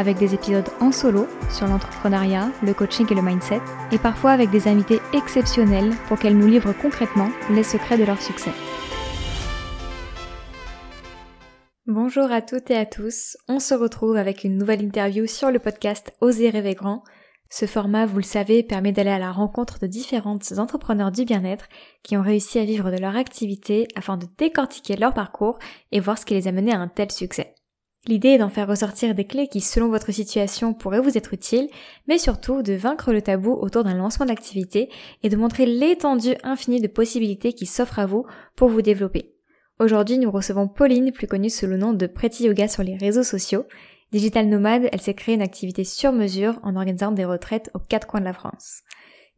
avec des épisodes en solo sur l'entrepreneuriat, le coaching et le mindset, et parfois avec des invités exceptionnels pour qu'elles nous livrent concrètement les secrets de leur succès. Bonjour à toutes et à tous, on se retrouve avec une nouvelle interview sur le podcast Oser rêver grand. Ce format, vous le savez, permet d'aller à la rencontre de différentes entrepreneurs du bien-être qui ont réussi à vivre de leur activité afin de décortiquer leur parcours et voir ce qui les a menés à un tel succès. L'idée est d'en faire ressortir des clés qui, selon votre situation, pourraient vous être utiles, mais surtout de vaincre le tabou autour d'un lancement d'activité et de montrer l'étendue infinie de possibilités qui s'offrent à vous pour vous développer. Aujourd'hui, nous recevons Pauline, plus connue sous le nom de Pretty Yoga sur les réseaux sociaux. Digital nomade, elle s'est créée une activité sur mesure en organisant des retraites aux quatre coins de la France.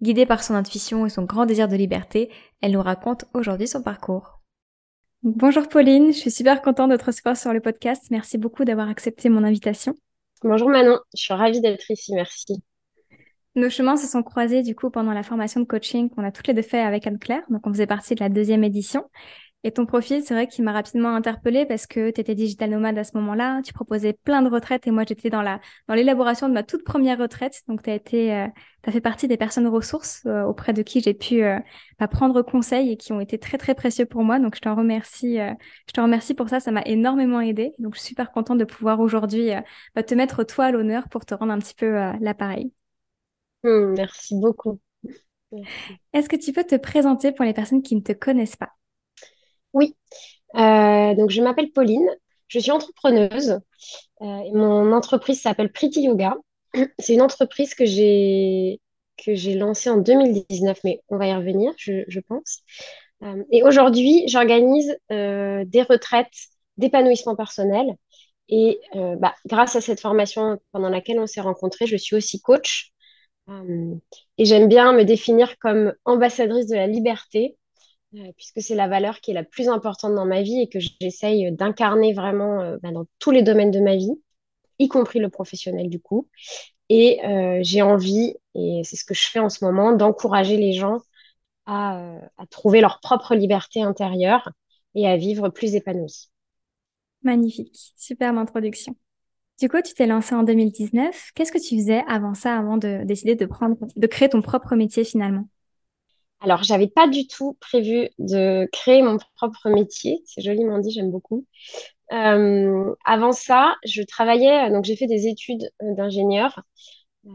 Guidée par son intuition et son grand désir de liberté, elle nous raconte aujourd'hui son parcours. Bonjour Pauline, je suis super contente de te recevoir sur le podcast. Merci beaucoup d'avoir accepté mon invitation. Bonjour Manon, je suis ravie d'être ici, merci. Nos chemins se sont croisés du coup pendant la formation de coaching qu'on a toutes les deux fait avec Anne-Claire, donc on faisait partie de la deuxième édition. Et ton profil, c'est vrai qu'il m'a rapidement interpellée parce que tu étais digital nomade à ce moment-là, tu proposais plein de retraites et moi j'étais dans la dans l'élaboration de ma toute première retraite. Donc tu as été euh, tu as fait partie des personnes ressources euh, auprès de qui j'ai pu euh, bah, prendre conseil et qui ont été très très précieux pour moi. Donc je t'en remercie je te remercie pour ça, ça m'a énormément aidé. Donc je suis super contente de pouvoir aujourd'hui bah, te mettre toi à l'honneur pour te rendre un petit peu l'appareil. Mmh, merci beaucoup. Est-ce que tu peux te présenter pour les personnes qui ne te connaissent pas? Oui, euh, donc je m'appelle Pauline, je suis entrepreneuse euh, et mon entreprise s'appelle Pretty Yoga. C'est une entreprise que j'ai que j'ai lancée en 2019, mais on va y revenir, je, pense. Euh, et aujourd'hui, j'organise des retraites d'épanouissement personnel. Et bah, grâce à cette formation pendant laquelle on s'est rencontrés, je suis aussi coach. et j'aime bien me définir comme ambassadrice de la liberté puisque c'est la valeur qui est la plus importante dans ma vie et que j'essaye d'incarner vraiment euh, bah, dans tous les domaines de ma vie, y compris le professionnel du coup. Et euh, j'ai envie, et c'est ce que je fais en ce moment, d'encourager les gens à, trouver leur propre liberté intérieure et à vivre plus épanouis. Magnifique, superbe introduction. Du coup, tu t'es lancé en 2019. Qu'est-ce que tu faisais avant ça, avant de décider de prendre, de créer ton propre métier finalement? Alors, j'avais pas du tout prévu de créer mon propre métier. C'est joliment dit, j'aime beaucoup. Euh, avant ça, je travaillais, donc j'ai fait des études d'ingénieur euh,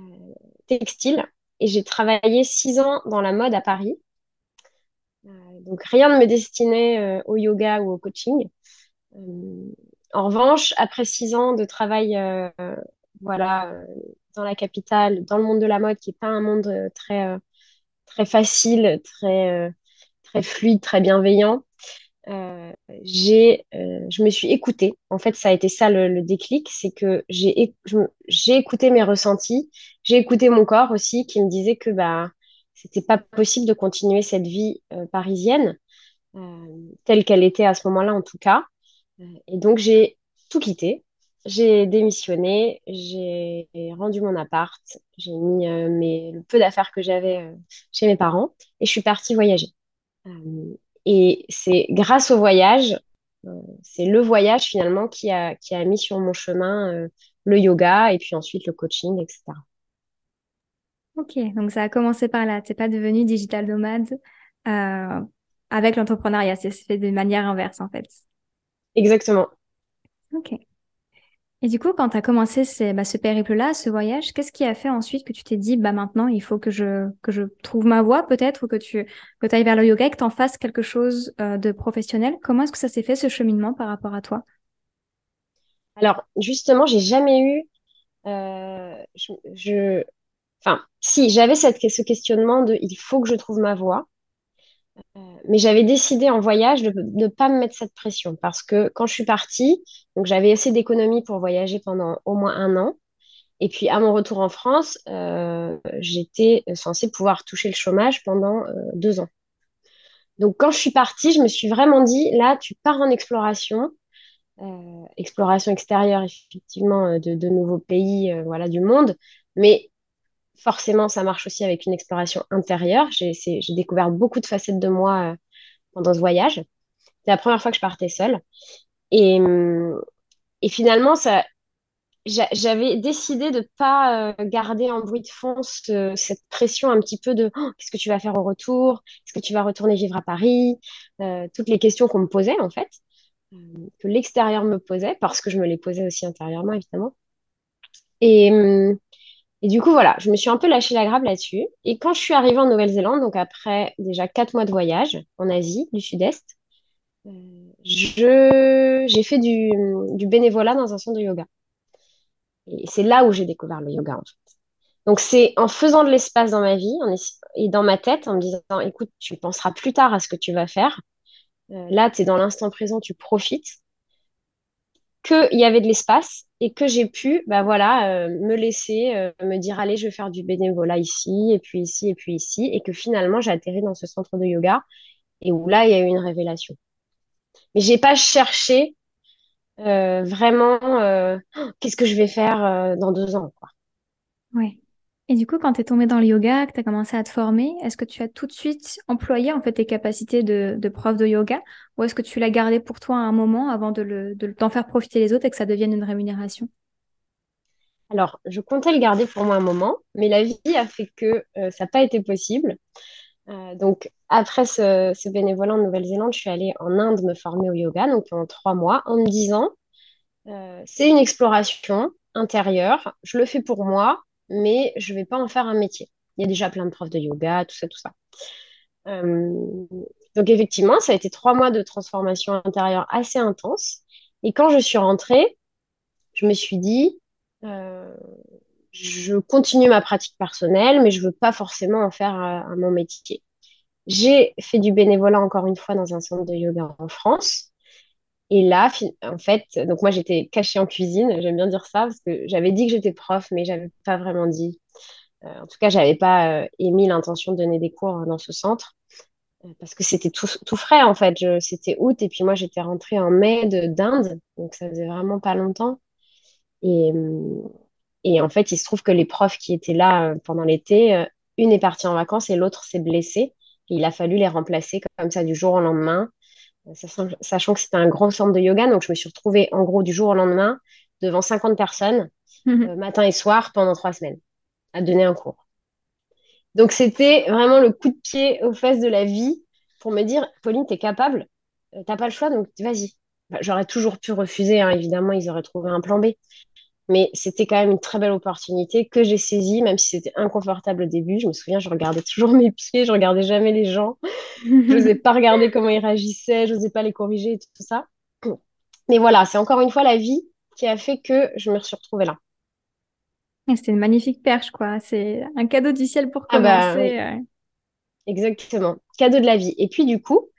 textile et j'ai travaillé six ans dans la mode à Paris. Euh, donc rien ne me destinait au yoga ou au coaching. en revanche, après six ans de travail, voilà, dans la capitale, dans le monde de la mode, qui n'est pas un monde très très facile, très, euh, très fluide, très bienveillant. Euh, j'ai, euh, je me suis écoutée. En fait, ça a été ça le, déclic, c'est que j'ai, j'ai écouté mes ressentis, j'ai écouté mon corps aussi qui me disait que bah c'était pas possible de continuer cette vie parisienne telle qu'elle était à ce moment-là en tout cas. et donc j'ai tout quitté j'ai démissionné, j'ai rendu mon appart, j'ai mis euh, le peu d'affaires que j'avais euh, chez mes parents et je suis partie voyager. Euh, et c'est grâce au voyage, c'est le voyage finalement qui a, qui a mis sur mon chemin le yoga et puis ensuite le coaching, etc. Ok, donc ça a commencé par là. Tu n'es pas devenu digital nomade avec l'entrepreneuriat, c'est fait de manière inverse en fait. Exactement. Ok. Et du coup, quand tu as commencé bah, ce périple-là, ce voyage, qu'est-ce qui a fait ensuite que tu t'es dit, bah maintenant, il faut que je, que je trouve ma voie peut-être, ou que tu que ailles vers le yoga et que tu en fasses quelque chose euh, de professionnel? Comment est-ce que ça s'est fait, ce cheminement par rapport à toi? Alors, justement, j'ai jamais eu... Euh, je, Enfin, si, j'avais ce questionnement de il faut que je trouve ma voie. Euh, mais j'avais décidé en voyage de ne pas me mettre cette pression parce que quand je suis partie, donc j'avais assez d'économies pour voyager pendant au moins un an. Et puis, à mon retour en France, euh, j'étais censée pouvoir toucher le chômage pendant euh, deux ans. Donc, quand je suis partie, je me suis vraiment dit, là, tu pars en exploration, exploration extérieure, effectivement, de, de nouveaux pays, voilà, du monde. Mais forcément, ça marche aussi avec une exploration intérieure. J'ai découvert beaucoup de facettes de moi euh, pendant ce voyage. C'est la première fois que je partais seule. Et, et finalement, j'avais décidé de pas euh, garder en bruit de fond ce- cette pression un petit peu de Oh, qu'est-ce que tu vas faire au retour? Est-ce que tu vas retourner vivre à Paris? Euh, toutes les questions qu'on me posait, en fait, euh, que l'extérieur me posait, parce que je me les posais aussi intérieurement, évidemment. Et, et du coup, voilà, je me suis un peu lâché la grappe là-dessus. Et quand je suis arrivée en Nouvelle-Zélande, donc après déjà quatre mois de voyage en Asie du Sud-Est, euh, j'ai fait du, bénévolat dans un centre de yoga. Et c'est là où j'ai découvert le yoga, en fait. Donc, c'est en faisant de l'espace dans ma vie et dans ma tête, en me disant, écoute, tu penseras plus tard à ce que tu vas faire. Euh, là, tu es dans l'instant présent, tu profites, qu'il y avait de l'espace et que j'ai pu, bah voilà, euh, me laisser, euh, me dire, allez, je vais faire du bénévolat ici, et puis ici, et puis ici, et que finalement, j'ai atterri dans ce centre de yoga et où là, il y a eu une révélation. Mais j'ai pas cherché euh, vraiment, Oh, qu'est-ce que je vais faire dans deux ans, quoi. Ouais. Et du coup, quand tu es tombé dans le yoga, que tu as commencé à te former, est-ce que tu as tout de suite employé en fait tes capacités de, prof de yoga? Ou est-ce que tu l'as gardé pour toi un moment avant de le, de t'en faire profiter les autres et que ça devienne une rémunération? Alors, je comptais le garder pour moi un moment, mais la vie a fait que euh, ça n'a pas été possible. Euh, donc, après ce, ce bénévolat en Nouvelle-Zélande, je suis allée en Inde me former au yoga, donc pendant trois mois, en me disant, euh, c'est une exploration intérieure, je le fais pour moi, mais je ne vais pas en faire un métier. Il y a déjà plein de profs de yoga, tout ça, tout ça. Euh, donc, effectivement, ça a été trois mois de transformation intérieure assez intense. Et quand je suis rentrée, je me suis dit, euh, je continue ma pratique personnelle, mais je veux pas forcément en faire euh, mon métier. J'ai fait du bénévolat encore une fois dans un centre de yoga en France. Et là, en fait, donc moi j'étais cachée en cuisine, j'aime bien dire ça parce que j'avais dit que j'étais prof, mais j'avais pas vraiment dit. Euh, en tout cas, j'avais pas euh, émis l'intention de donner des cours dans ce centre euh, parce que c'était tout, tout, frais en fait. C'était août et puis moi j'étais rentrée en mai d'Inde, donc ça faisait vraiment pas longtemps. Et, et en fait, il se trouve que les profs qui étaient là euh, pendant l'été, euh, une est partie en vacances et l'autre s'est blessée. Et il a fallu les remplacer comme ça du jour au lendemain, euh, sachant que c'était un grand centre de yoga. Donc, je me suis retrouvée en gros du jour au lendemain devant 50 personnes, euh, matin et soir, pendant trois semaines, à donner un cours. Donc, c'était vraiment le coup de pied aux fesses de la vie pour me dire, Pauline, t'es capable, t'as pas le choix, donc vas-y. Bah, J'aurais toujours pu refuser, hein, évidemment, ils auraient trouvé un plan B. Mais c'était quand même une très belle opportunité que j'ai saisie, même si c'était inconfortable au début. Je me souviens, je regardais toujours mes pieds, je regardais jamais les gens. Je n'osais pas regarder comment ils réagissaient, je n'osais pas les corriger et tout ça. Mais voilà, c'est encore une fois la vie qui a fait que je me suis retrouvée là. C'était une magnifique perche, quoi. C'est un cadeau du ciel pour commencer. Ah bah, oui. ouais. Exactement, cadeau de la vie. Et puis du coup,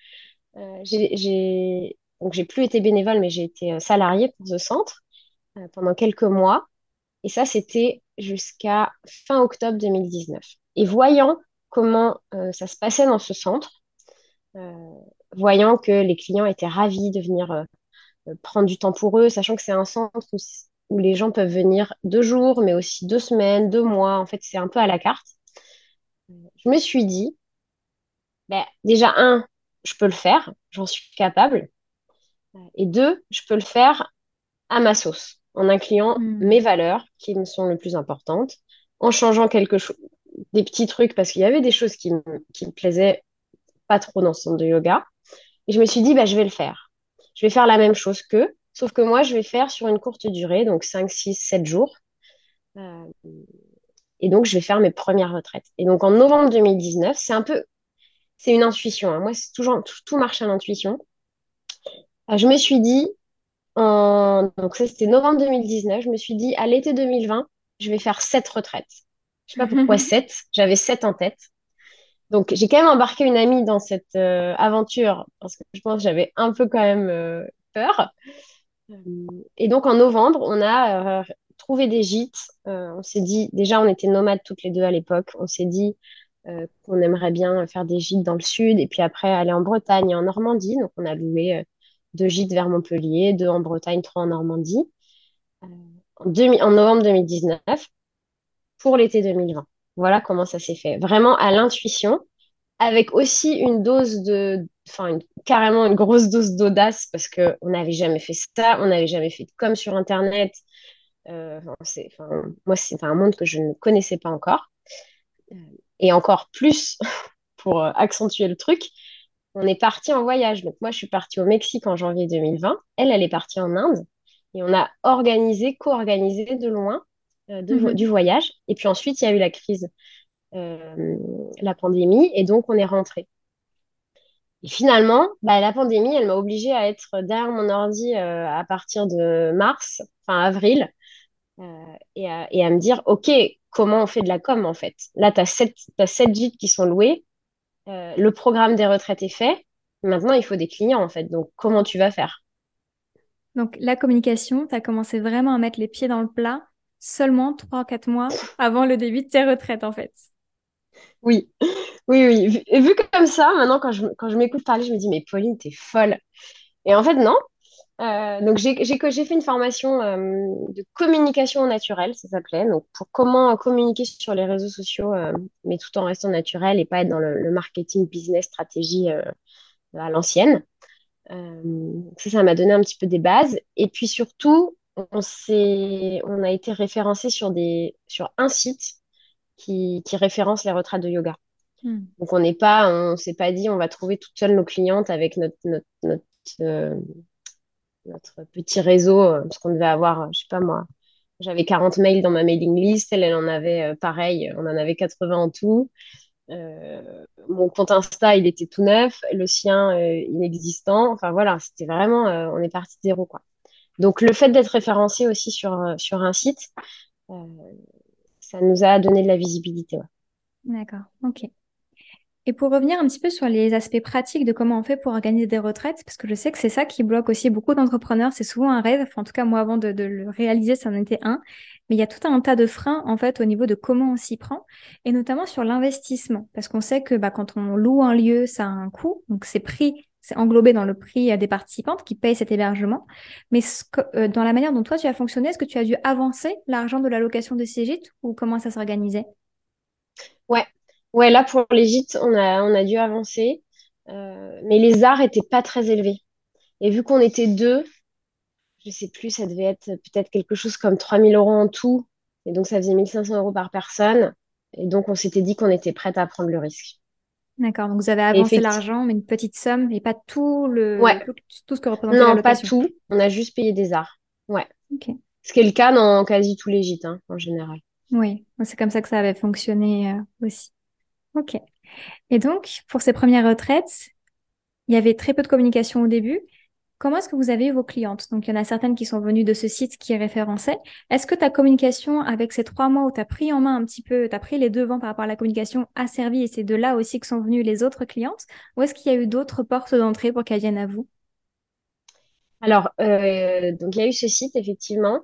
euh, j'ai donc j'ai plus été bénévole, mais j'ai été salariée pour ce centre pendant quelques mois. Et ça, c'était jusqu'à fin octobre 2019. Et voyant comment euh, ça se passait dans ce centre, euh, voyant que les clients étaient ravis de venir euh, prendre du temps pour eux, sachant que c'est un centre où, où, les gens peuvent venir deux jours, mais aussi deux semaines, deux mois. En fait, c'est un peu à la carte. Je me suis dit, ben, déjà, un, je peux le faire, j'en suis capable. Et deux, je peux le faire à ma sauce en incluant mmh. mes valeurs qui me sont les plus importantes, en changeant quelque chose, des petits trucs, parce qu'il y avait des choses qui me, qui me plaisaient pas trop dans ce centre de yoga. Et je me suis dit, bah, je vais le faire. Je vais faire la même chose qu'eux, sauf que moi, je vais faire sur une courte durée, donc 5, 6, 7 jours. Euh, et donc, je vais faire mes premières retraites. Et donc, en novembre 2019, c'est un peu, c'est une intuition. Hein. Moi, c'est toujours, tout, tout, marche à l'intuition. Euh, je me suis dit, en... donc ça c'était novembre 2019, je me suis dit à l'été 2020, je vais faire sept retraites. Je sais pas pourquoi sept, j'avais sept en tête. Donc j'ai quand même embarqué une amie dans cette euh, aventure parce que je pense que j'avais un peu quand même euh, peur. Et donc en novembre, on a euh, trouvé des gîtes. on s'est dit, déjà, on était nomades toutes les deux à l'époque. On s'est dit qu'on aimerait bien faire des gîtes dans le sud et puis après aller en Bretagne et en Normandie. Donc, on a loué deux gîtes vers Montpellier, deux en Bretagne, trois en Normandie. en, en novembre 2019 pour l'été 2020. Voilà comment ça s'est fait. Vraiment à l'intuition, avec aussi une dose de, enfin, carrément une grosse dose d'audace parce qu'on n'avait jamais fait ça, on n'avait jamais fait comme sur Internet. Euh, moi, c'est un monde que je ne connaissais pas encore. Euh, et encore plus, pour euh, accentuer le truc, on est parti en voyage. Donc, moi, je suis partie au Mexique en janvier 2020. Elle, elle est partie en Inde. Et on a organisé, co-organisé de loin euh, mhm. du voyage. Et puis ensuite, il y a eu la crise, euh, la pandémie, et donc on est rentré. Et finalement, bah, la pandémie, elle m'a obligée à être derrière mon ordi euh, à partir de mars, enfin avril, et à, et, à, me dire, OK, comment on fait de la com en fait? Là, tu as sept, sept gîtes qui sont loués, le programme des retraites est fait, maintenant il faut des clients en fait, donc comment tu vas faire? Donc la communication, tu as commencé vraiment à mettre les pieds dans le plat seulement 3-4 mois avant le début de tes retraites, en fait. Oui, oui, oui. Et vu comme ça, maintenant, quand je, quand je m'écoute parler, je me dis, mais Pauline, t'es folle. Et en fait, non. Euh, donc, j'ai fait une formation euh, de communication naturelle, ça s'appelait. Donc, pour comment communiquer sur les réseaux sociaux, euh, mais tout en restant naturel et pas être dans le, marketing, business, stratégie à l'ancienne. ça, ça m'a donné un petit peu des bases. Et puis surtout, on, on a été référencé sur, des, sur un site qui, qui référence les retraites de yoga. Hmm. Donc on n'est pas, on s'est pas dit on va trouver toutes seules nos clientes avec notre, notre, notre, euh, petit réseau, euh, parce qu'on devait avoir, je sais pas moi, j'avais 40 mails dans ma mailing list, elle, en avait euh, pareil, on en avait 80 en tout. mon compte Insta, il était tout neuf, le sien inexistant. Enfin voilà, c'était vraiment, on est parti de zéro quoi. Donc, le fait d'être référencé aussi sur, euh, sur un site, euh, ça nous a donné de la visibilité. D'accord, ok. Et pour revenir un petit peu sur les aspects pratiques de comment on fait pour organiser des retraites, parce que je sais que c'est ça qui bloque aussi beaucoup d'entrepreneurs, c'est souvent un rêve, en tout cas moi avant de, le réaliser, ça en était un, mais il y a tout un tas de freins en fait au niveau de comment on s'y prend, et notamment sur l'investissement, parce qu'on sait que bah, quand on loue un lieu, ça a un coût, donc c'est pris c'est englobé dans le prix des participantes qui payent cet hébergement. Mais euh, dans la manière dont toi tu as fonctionné, est-ce que tu as dû avancer l'argent de la location de ces gîtes ou comment ça s'organisait? Ouais, ouais, là pour les gîtes, on a, on a dû avancer, euh, mais les arts étaient pas très élevés. Et vu qu'on était deux, je sais plus, ça devait être peut-être quelque chose comme 3000 euros en tout. Et donc ça faisait 1500 euros par personne. Et donc on s'était dit qu'on était prête à prendre le risque. D'accord, donc vous avez avancé l'argent, mais une petite somme et pas tout le tout, ce que location. Non, pas tout. On a juste payé des arts. Ouais. Ce qui est le cas dans quasi tous les gîtes, hein, en général. Oui, c'est comme ça que ça avait fonctionné euh, aussi. Ok. Et donc, pour ces premières retraites, il y avait très peu de communication au début. Comment est-ce que vous avez eu vos clientes? Donc, il y en a certaines qui sont venues de ce site qui est référencé. Est-ce que ta communication avec ces trois mois où tu as pris en main un petit peu, tu as pris les devants par rapport à la communication a servi et c'est de là aussi que sont venues les autres clientes? Ou est-ce qu'il y a eu d'autres portes d'entrée pour qu'elles viennent à vous? Alors, euh, donc il y a eu ce site, effectivement,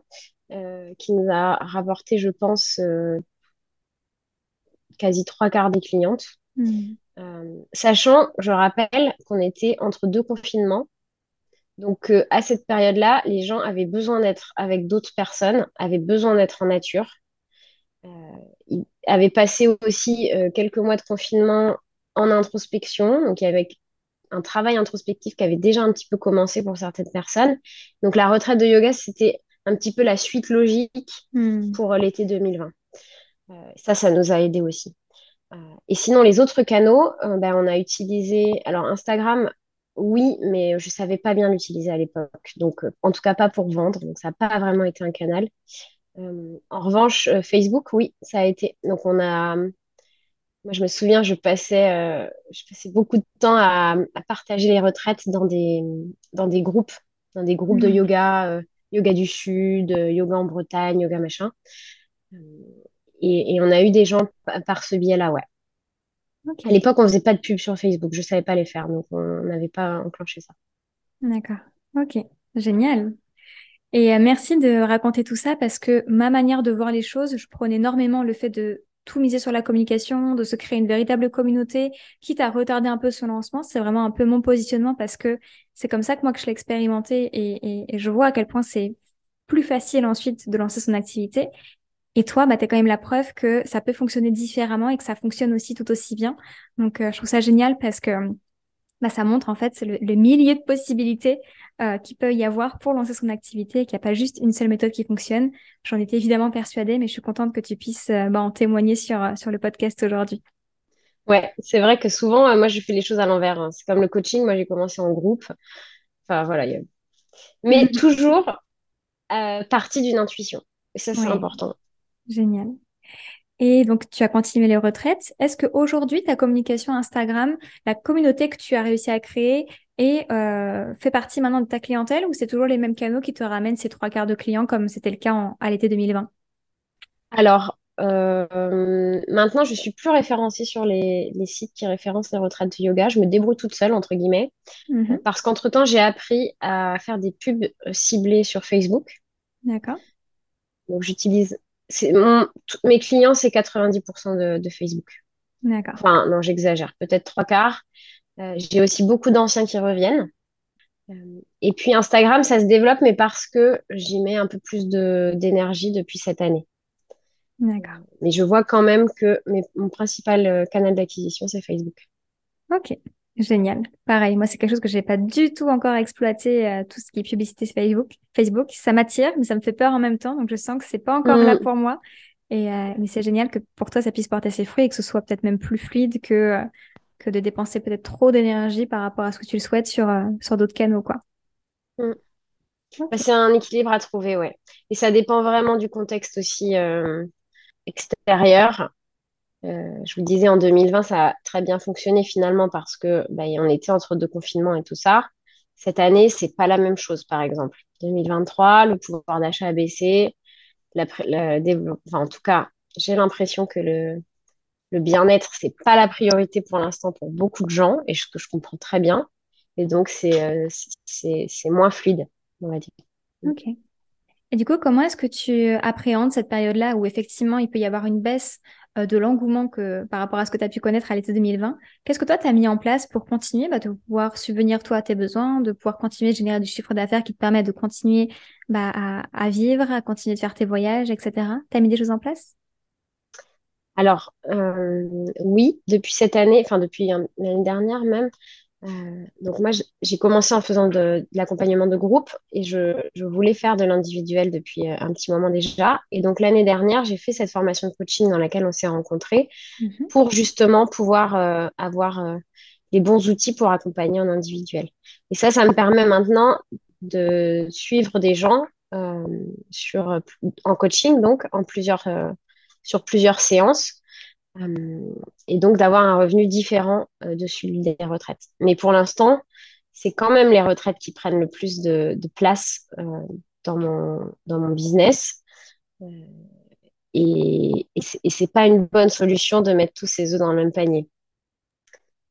euh, qui nous a rapporté, je pense, euh, quasi trois quarts des clientes. Hmm. sachant, je rappelle qu'on était entre deux confinements donc, euh, à cette période-là, les gens avaient besoin d'être avec d'autres personnes, avaient besoin d'être en nature. Euh, ils avaient passé aussi euh, quelques mois de confinement en introspection. Donc, il y avait un travail introspectif qui avait déjà un petit peu commencé pour certaines personnes. Donc, la retraite de yoga, c'était un petit peu la suite logique hmm. pour l'été 2020. Ça, ça nous a aidé aussi. et sinon, les autres canaux, ben, on a utilisé. Alors, Instagram oui, mais je savais pas bien l'utiliser à l'époque. Donc, euh, en tout cas, pas pour vendre. Donc, ça n'a pas vraiment été un canal. Euh, en revanche, euh, Facebook, oui, ça a été. Donc, on a. Moi, je me souviens, je passais, je passais beaucoup de temps à, partager les retraites dans des, dans des groupes, dans des groupes de hmm. yoga, yoga du Sud, yoga en Bretagne, yoga machin. Et, et, on a eu des gens par ce biais-là, ouais. À l'époque, on faisait pas de pub sur Facebook. Je savais pas les faire, donc on n'avait pas enclenché ça. D'accord. Ok. Génial. Et euh, merci de raconter tout ça parce que ma manière de voir les choses, je prône énormément le fait de tout miser sur la communication, de se créer une véritable communauté, quitte à retarder un peu son lancement. C'est vraiment un peu mon positionnement parce que c'est comme ça que moi que je l'ai expérimenté et, et, je vois à quel point c'est plus facile ensuite de lancer son activité. Et toi, bah, tu as quand même la preuve que ça peut fonctionner différemment et que ça fonctionne aussi tout aussi bien. Donc, euh, je trouve ça génial parce que bah, ça montre en fait le, le millier de possibilités euh, qu'il peut y avoir pour lancer son activité et qu'il n'y a pas juste une seule méthode qui fonctionne. J'en étais évidemment persuadée, mais je suis contente que tu puisses euh, bah, en témoigner sur, sur le podcast aujourd'hui. Ouais, c'est vrai que souvent, moi, je fais les choses à l'envers. Hein. C'est comme le coaching, moi, j'ai commencé en groupe. Enfin, voilà. Mais toujours partie d'une intuition. Et ça, c'est important. Génial. Et donc, tu as continué les retraites. Est-ce qu'aujourd'hui, ta communication Instagram, la communauté que tu as réussi à créer, et euh, fait partie maintenant de ta clientèle ou c'est toujours les mêmes canaux qui te ramènent ces trois quarts de clients comme c'était le cas à l'été 2020 Alors, euh, maintenant, je suis plus référencée sur les, sites qui référencent les retraites de yoga. Je me débrouille toute seule, entre guillemets, mm-hmm. parce qu'entre-temps, j'ai appris à faire des pubs ciblées sur Facebook. D'accord. Donc, j'utilise... Mon... Mes clients, c'est 90% de, de Facebook. D'accord. Enfin, non, j'exagère. Peut-être trois quarts. Euh, j'ai aussi beaucoup d'anciens qui reviennent. Euh, et puis Instagram, ça se développe, mais parce que j'y mets un peu plus d'énergie depuis cette année. D'accord. Mais je vois quand même que mon principal euh, canal d'acquisition, c'est Facebook. Ok, génial. Pareil, moi, c'est quelque chose que je n'ai pas du tout encore exploité, tout ce qui est publicité Facebook. Facebook, ça m'attire, mais ça me fait peur en même temps. Donc, je sens que c'est pas encore là mm. pour moi. Et, mais c'est génial que pour toi, ça puisse porter ses fruits et que ce soit peut-être même plus fluide que que de dépenser peut-être trop d'énergie par rapport à ce que tu le souhaites sur, euh, sur d'autres canaux, quoi. Mm. Bah, c'est un équilibre à trouver, ouais. Et ça dépend vraiment du contexte aussi euh, extérieur. Euh, je vous disais, en 2020, ça a très bien fonctionné finalement parce que bah, on était entre deux confinements et tout ça. Cette année, c'est pas la même chose, par exemple. 2023, le pouvoir d'achat a baissé. Enfin, en tout cas, j'ai l'impression que le, bien-être, c'est pas la priorité pour l'instant pour beaucoup de gens, et ce que je comprends très bien. Et donc, c'est euh, moins fluide, on va dire. Ok. Et du coup, comment est-ce que tu appréhendes cette période-là où effectivement il peut y avoir une baisse euh, de l'engouement par rapport à ce que tu as pu connaître à l'été 2020 Qu'est-ce que toi, tu as mis en place pour continuer bah, de pouvoir subvenir toi à tes besoins, de pouvoir continuer de générer du chiffre d'affaires qui te permet de continuer bah, à, à, vivre, à continuer de faire tes voyages, etc. Tu as mis des choses en place? Alors, euh, oui, depuis cette année, enfin depuis l'année dernière même, euh, donc moi, j'ai commencé en faisant de, l'accompagnement de groupe et je, voulais faire de l'individuel depuis euh, un petit moment déjà. Et donc l'année dernière, j'ai fait cette formation de coaching dans laquelle on s'est rencontrés mhm. pour justement pouvoir avoir les bons outils pour accompagner en individuel. Et ça, ça me permet maintenant de suivre des gens sur, en coaching, donc en plusieurs sur plusieurs séances euh, et donc d'avoir un revenu différent euh, de celui des retraites. Mais pour l'instant, c'est quand même les retraites qui prennent le plus de, place euh, dans, mon, dans mon business. et, et c'est pas une bonne solution de mettre tous ces œufs dans le même panier.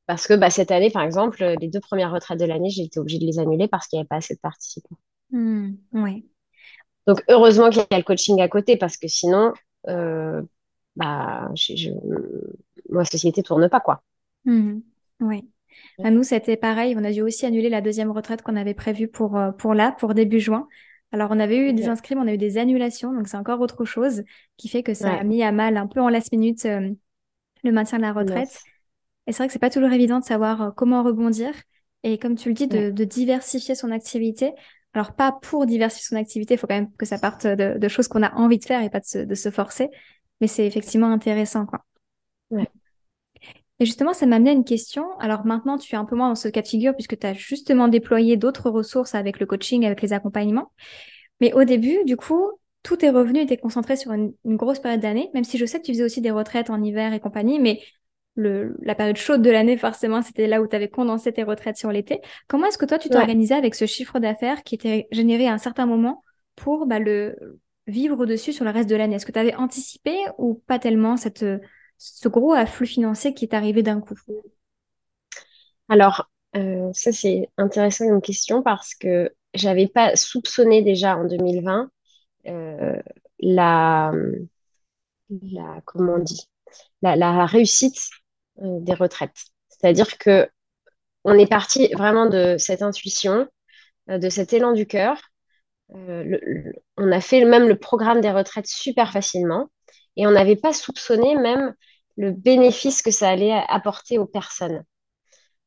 Parce que bah, cette année, par exemple, les deux premières retraites de l'année, j'ai été obligée de les annuler parce qu'il n'y avait pas assez de participants. Hmm, Donc, heureusement qu'il y a le coaching à côté parce que sinon, euh, bah, je, ma société tourne pas, quoi. Mmh. oui. À nous, c'était pareil. On a dû aussi annuler la deuxième retraite qu'on avait prévue pour, euh, pour là, pour début juin. Alors, on avait eu des inscrits, on a eu des annulations, donc c'est encore autre chose qui fait que ça a mis à mal un peu en last minute euh, le maintien de la retraite. Et c'est vrai que c'est pas toujours évident de savoir comment rebondir. Et comme tu le dis, de, de diversifier son activité. Alors, pas pour diversifier son activité, il faut quand même que ça parte de, choses qu'on a envie de faire et pas de se, de se forcer. Mais c'est effectivement intéressant, quoi. Ouais. Et justement, ça m'a amené à une question. Alors maintenant, tu es un peu moins dans ce cas de figure puisque tu as justement déployé d'autres ressources avec le coaching, avec les accompagnements. Mais au début, du coup, tous tes revenus étaient concentrés sur une, une grosse période d'année, même si je sais que tu faisais aussi des retraites en hiver et compagnie, mais le, la période chaude de l'année, forcément, c'était là où tu avais condensé tes retraites sur l'été. Comment est-ce que toi, tu t'organisais avec ce chiffre d'affaires qui était généré à un certain moment pour bah, le vivre dessus sur le reste de l'année? Est-ce que tu avais anticipé ou pas tellement cette, ce gros afflux financier qui est arrivé d'un coup? Alors, euh, ça, c'est intéressant une question parce que j'avais pas soupçonné déjà en 2020 la, la, comment on dit, la réussite des retraites. C'est-à-dire que on est parti vraiment de cette intuition, de cet élan du cœur. On a fait même le programme des retraites super facilement et on n'avait pas soupçonné même le bénéfice que ça allait apporter aux personnes.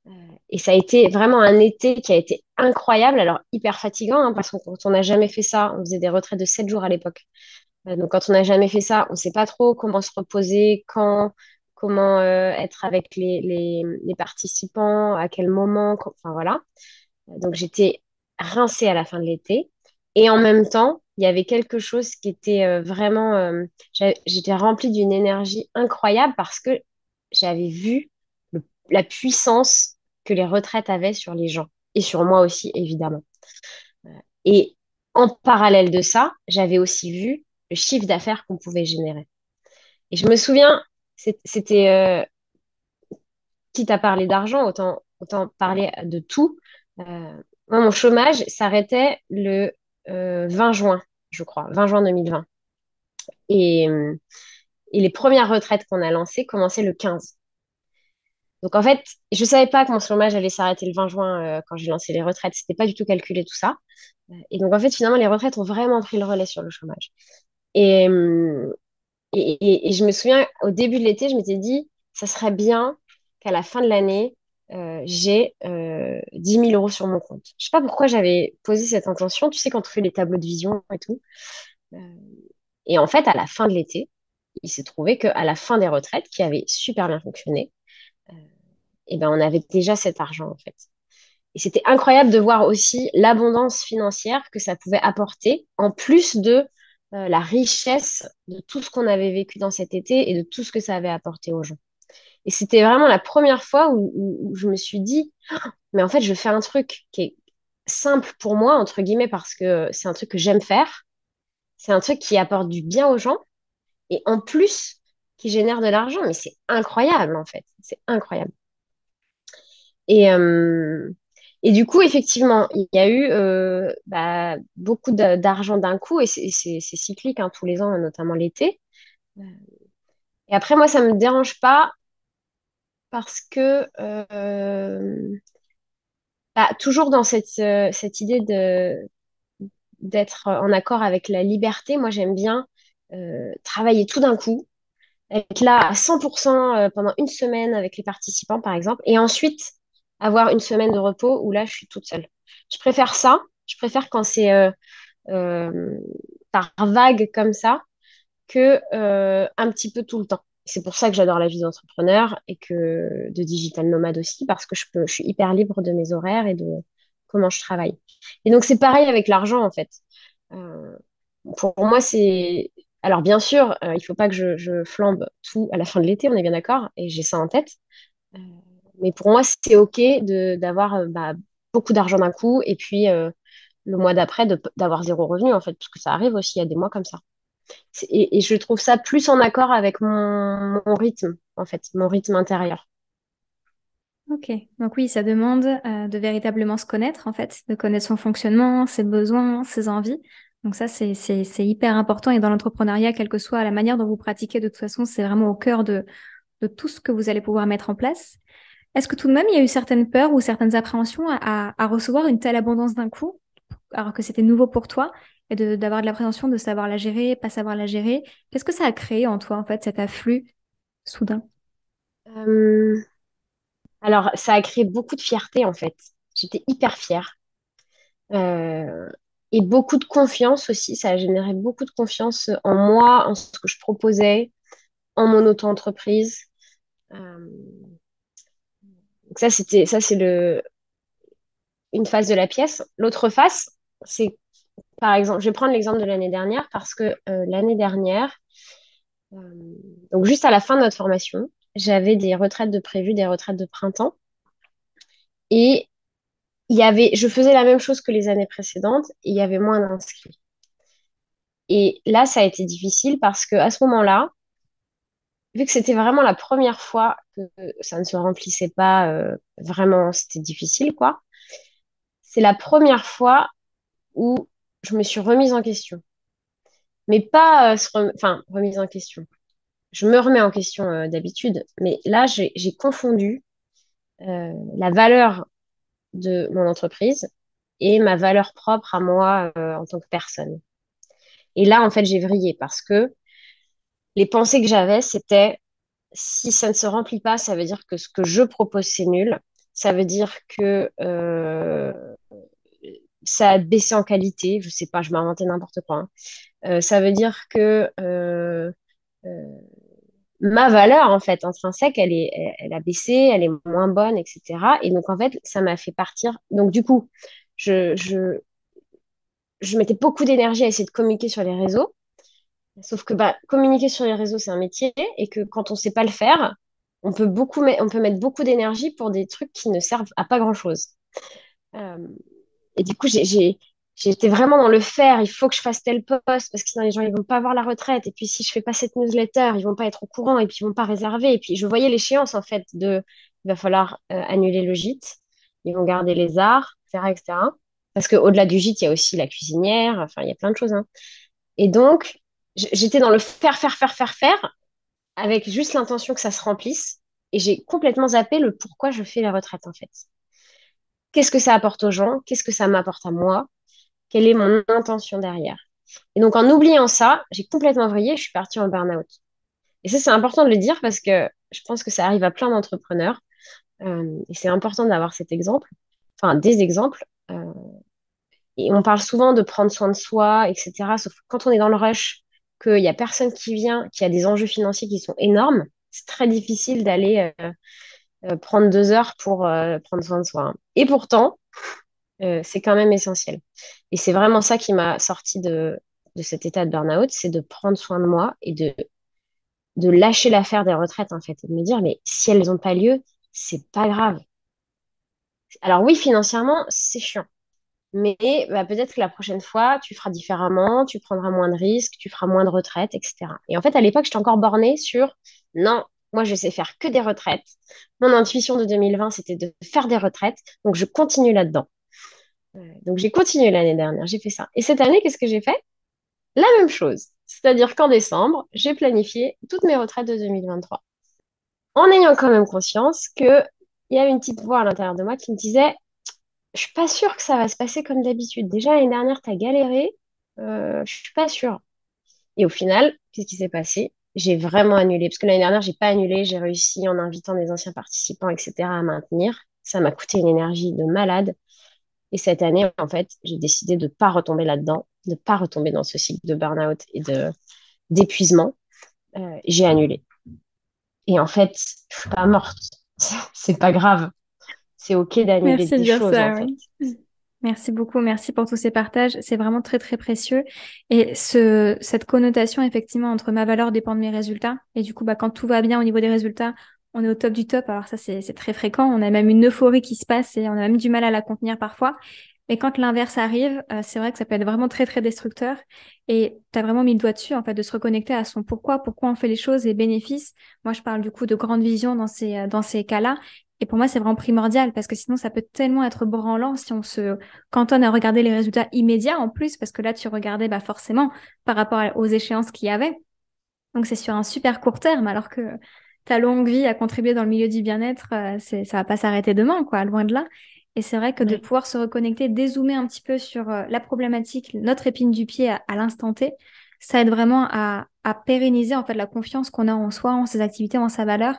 Euh, et ça a été vraiment un été qui a été incroyable, alors hyper fatigant, hein, parce que quand on n'a jamais fait ça, on faisait des retraites de 7 jours à l'époque. Euh, donc quand on n'a jamais fait ça, on ne sait pas trop comment se reposer, quand, comment euh, être avec les, les, les, participants, à quel moment, enfin voilà. Donc j'étais rincée à la fin de l'été. Et en même temps, il y avait quelque chose qui était euh, vraiment... Euh, j'étais remplie d'une énergie incroyable parce que j'avais vu la puissance que les retraites avaient sur les gens et sur moi aussi, évidemment. Euh, et en parallèle de ça, j'avais aussi vu le chiffre d'affaires qu'on pouvait générer. Et je me souviens, c'était, quitte à parler d'argent, autant, autant parler de tout. moi, mon chômage s'arrêtait le 20 juin je crois, 20 juin 2020. Et, et les premières retraites qu'on a lancées commençaient le 15. Donc en fait, je ne savais pas que mon chômage allait s'arrêter le 20 juin euh, quand j'ai lancé les retraites. C'était pas du tout calculé tout ça. Et donc en fait, finalement, les retraites ont vraiment pris le relais sur le chômage. Et je me souviens, au début de l'été, je m'étais dit, ça serait bien qu'à la fin de l'année, euh, j'ai euh, 10 000 euros sur mon compte. Je sais pas pourquoi j'avais posé cette intention. Tu sais, quand tu fais les tableaux de vision et tout. Euh, et en fait, à la fin de l'été, il s'est trouvé qu'à la fin des retraites, qui avaient super bien fonctionné, et euh, ben, on avait déjà cet argent, en fait. Et c'était incroyable de voir aussi l'abondance financière que ça pouvait apporter, en plus de la richesse de tout ce qu'on avait vécu dans cet été et de tout ce que ça avait apporté aux gens. Et c'était vraiment la première fois où, je me suis dit, mais en fait, je fais un truc qui est simple pour moi, entre guillemets, parce que c'est un truc que j'aime faire. C'est un truc qui apporte du bien aux gens et en plus qui génère de l'argent. Mais c'est incroyable, en fait. C'est incroyable. Et, euh, et du coup, effectivement, il y a eu euh, bah, beaucoup d'argent d'un coup et c'est cyclique hein, tous les ans, notamment l'été. Et après, moi, ça ne me dérange pas parce que euh, bah, toujours dans cette, euh, cette idée de d'être en accord avec la liberté, moi j'aime bien euh, travailler tout d'un coup, être là à 100% pendant une semaine avec les participants par exemple, et ensuite avoir une semaine de repos où là je suis toute seule. Je préfère ça, je préfère quand c'est par vague comme ça que un petit peu tout le temps c'est pour ça que j'adore la vie d'entrepreneur et que de digital nomade aussi, parce que je, suis hyper libre de mes horaires et de comment je travaille. Et donc, c'est pareil avec l'argent, en fait. Euh, pour moi, c'est... Alors, bien sûr, euh, il ne faut pas que je, flambe tout à la fin de l'été, on est bien d'accord, et j'ai ça en tête. Euh, mais pour moi, c'est OK d'avoir bah, beaucoup d'argent d'un coup, et puis le mois d'après, d'avoir zéro revenu, en fait, parce que ça arrive aussi, il y des mois comme ça. Et, je trouve ça plus en accord avec mon, rythme, en fait, mon rythme intérieur. Ok, donc oui, ça demande euh, de véritablement se connaître, en fait, de connaître son fonctionnement, ses besoins, ses envies. Donc ça, c'est hyper important. Et dans l'entrepreneuriat, quelle que soit la manière dont vous pratiquez, de toute façon, c'est vraiment au cœur de, de tout ce que vous allez pouvoir mettre en place. Est-ce que tout de même, il y a eu certaines peurs ou certaines appréhensions à, à recevoir une telle abondance d'un coup, alors que c'était nouveau pour toi? Et d'avoir de, l'appréhension de savoir la gérer, pas savoir la gérer. Qu'est-ce que ça a créé en toi, en fait, cet afflux soudain? Euh, Alors, ça a créé beaucoup de fierté, en fait. J'étais hyper fière. Euh, et beaucoup de confiance aussi. Ça a généré beaucoup de confiance en moi, en ce que je proposais, en mon auto-entreprise. Euh, ça, c'était, ça, c'est le, une face de la pièce. L'autre face, c'est par exemple, je vais prendre l'exemple de l'année dernière parce que euh, l'année dernière, euh, donc juste à la fin de notre formation, j'avais des retraites de prévues, des retraites de printemps. Et je faisais la même chose que les années précédentes et il y avait moins d'inscrits. Et là, ça a été difficile parce que à ce moment-là, vu que c'était vraiment la première fois que ça ne se remplissait pas, euh, vraiment, c'était difficile, quoi. C'est la première fois où je me suis remise en question. Mais pas, euh, enfin, remise en question. Je me remets en question euh, d'habitude, mais là, j'ai confondu euh, la valeur de mon entreprise et ma valeur propre à moi en tant que personne. Et là, en fait, j'ai vrillé parce que les pensées que j'avais, c'était si ça ne se remplit pas, ça veut dire que ce que je propose, c'est nul. Ça veut dire que ça a baissé en qualité. Je sais pas, je m'inventais n'importe quoi. Hein. Euh, ça veut dire que euh, ma valeur, en fait, intrinsèque, elle, est, elle, a baissé, elle est moins bonne, etc. Et donc, en fait, ça m'a fait partir. Donc, du coup, je, je, je mettais beaucoup d'énergie à essayer de communiquer sur les réseaux. Sauf que bah, communiquer sur les réseaux, c'est un métier et que quand on ne sait pas le faire, on peut, beaucoup on peut mettre beaucoup d'énergie pour des trucs qui ne servent à pas grand-chose. Euh, et du coup, j'étais vraiment dans le faire. Il faut que je fasse tel poste parce que sinon les gens ils vont pas avoir la retraite. Et puis si je fais pas cette newsletter, ils vont pas être au courant et puis ils vont pas réserver. Et puis je voyais l'échéance en fait de il va falloir euh, annuler le gîte. Ils vont garder les arts, etc., etc. Parce qu'au-delà du gîte, il y a aussi la cuisinière. Enfin, il y a plein de choses. Hein. Et donc, j'étais dans le faire, faire, faire, faire, faire, avec juste l'intention que ça se remplisse. Et j'ai complètement zappé le pourquoi je fais la retraite, en fait. Qu'est-ce que ça apporte aux gens? Qu'est-ce que ça m'apporte à moi? Quelle est mon intention derrière? Et donc, en oubliant ça, j'ai complètement vrillé, je suis partie en burn-out. Et ça, c'est important de le dire parce que je pense que ça arrive à plein d'entrepreneurs. Euh, et c'est important d'avoir cet exemple, enfin des exemples. Euh, et on parle souvent de prendre soin de soi, etc. Sauf que quand on est dans le rush, qu'il n'y a personne qui vient, qui a des enjeux financiers qui sont énormes, c'est très difficile d'aller euh, prendre deux heures pour prendre soin de soi. Hein. Et pourtant, c'est quand même essentiel. Et c'est vraiment ça qui m'a sorti de, de cet état de burn-out, c'est de prendre soin de moi et de, de lâcher l'affaire des retraites, en fait, et de me dire, mais si elles n'ont pas lieu, c'est pas grave. Alors oui, financièrement, c'est chiant. Mais bah, peut-être que la prochaine fois, tu feras différemment, tu prendras moins de risques, tu feras moins de retraites, etc. Et en fait, à l'époque, j'étais encore bornée sur non, moi, je sais faire que des retraites. Mon intuition de 2020, c'était de faire des retraites. Donc, je continue là-dedans. Euh, donc, j'ai continué l'année dernière, j'ai fait ça. Et cette année, qu'est-ce que j'ai fait? La même chose. C'est-à-dire qu'en décembre, j'ai planifié toutes mes retraites de 2023. En ayant quand même conscience qu'il y avait une petite voix à l'intérieur de moi qui me disait je suis pas sûre que ça va se passer comme d'habitude. Déjà, l'année dernière, tu as galéré. Euh, je suis pas sûre. Et au final, qu'est-ce qui s'est passé? J'ai vraiment annulé. Parce que l'année dernière, j'ai pas annulé. J'ai réussi en invitant des anciens participants, etc., à maintenir. Ça m'a coûté une énergie de malade. Et cette année, en fait, j'ai décidé de ne pas retomber là-dedans, de ne pas retomber dans ce cycle de burn-out et de d'épuisement. Euh, j'ai annulé. Et en fait, je suis pas morte. C'est pas grave c'est OK d'annuler des choses. Ça, en fait. Merci beaucoup, merci pour tous ces partages. C'est vraiment très très précieux. Et ce, cette connotation effectivement entre ma valeur dépend de mes résultats. Et du coup, bah, quand tout va bien au niveau des résultats, on est au top du top. Alors ça, c'est très fréquent. On a même une euphorie qui se passe et on a même du mal à la contenir parfois. Mais quand l'inverse arrive, euh, c'est vrai que ça peut être vraiment très très destructeur. Et tu as vraiment mis le doigt dessus, en fait, de se reconnecter à son pourquoi, pourquoi on fait les choses et bénéfices. Moi, je parle du coup de grande vision dans ces, euh, dans ces cas-là. Et pour moi, c'est vraiment primordial parce que sinon, ça peut tellement être branlant si on se cantonne à regarder les résultats immédiats en plus, parce que là, tu regardais bah, forcément par rapport aux échéances qu'il y avait. Donc, c'est sur un super court terme, alors que ta longue vie à contribuer dans le milieu du bien-être, euh, ça va pas s'arrêter demain, quoi, loin de là. Et c'est vrai que de pouvoir se reconnecter, dézoomer un petit peu sur euh, la problématique, notre épine du pied à, l'instant T, ça aide vraiment à, à pérenniser en fait la confiance qu'on a en soi, en ses activités, en sa valeur,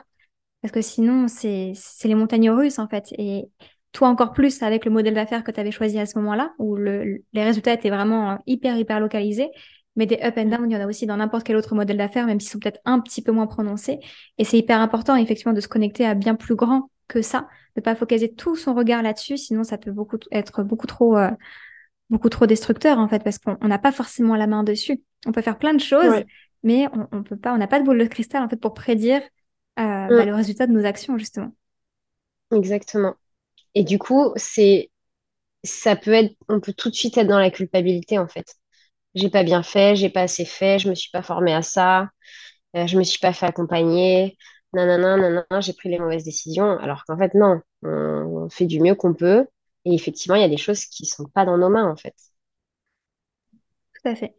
parce que sinon, c'est les montagnes russes, en fait. Et toi, encore plus avec le modèle d'affaires que tu avais choisi à ce moment-là, où le, les résultats étaient vraiment euh, hyper, hyper localisés. Mais des up and down, il y en a aussi dans n'importe quel autre modèle d'affaires, même s'ils sont peut-être un petit peu moins prononcés. Et c'est hyper important, effectivement, de se connecter à bien plus grand que ça, de pas focaliser tout son regard là-dessus, sinon ça peut beaucoup être beaucoup trop, euh, beaucoup trop destructeur, en fait, parce qu'on n'a pas forcément la main dessus. On peut faire plein de choses, mais on, on peut pas, on n'a pas de boule de cristal, en fait, pour prédire bah, mm. le résultat de nos actions, justement. Exactement. Et du coup, c'est, ça peut être, on peut tout de suite être dans la culpabilité, en fait. J'ai pas bien fait, j'ai pas assez fait, je me suis pas formée à ça, euh, je me suis pas fait accompagner, nanana, nanana, j'ai pris les mauvaises décisions. Alors qu'en fait, non, on, fait du mieux qu'on peut. Et effectivement, il y a des choses qui sont pas dans nos mains, en fait. Tout à fait.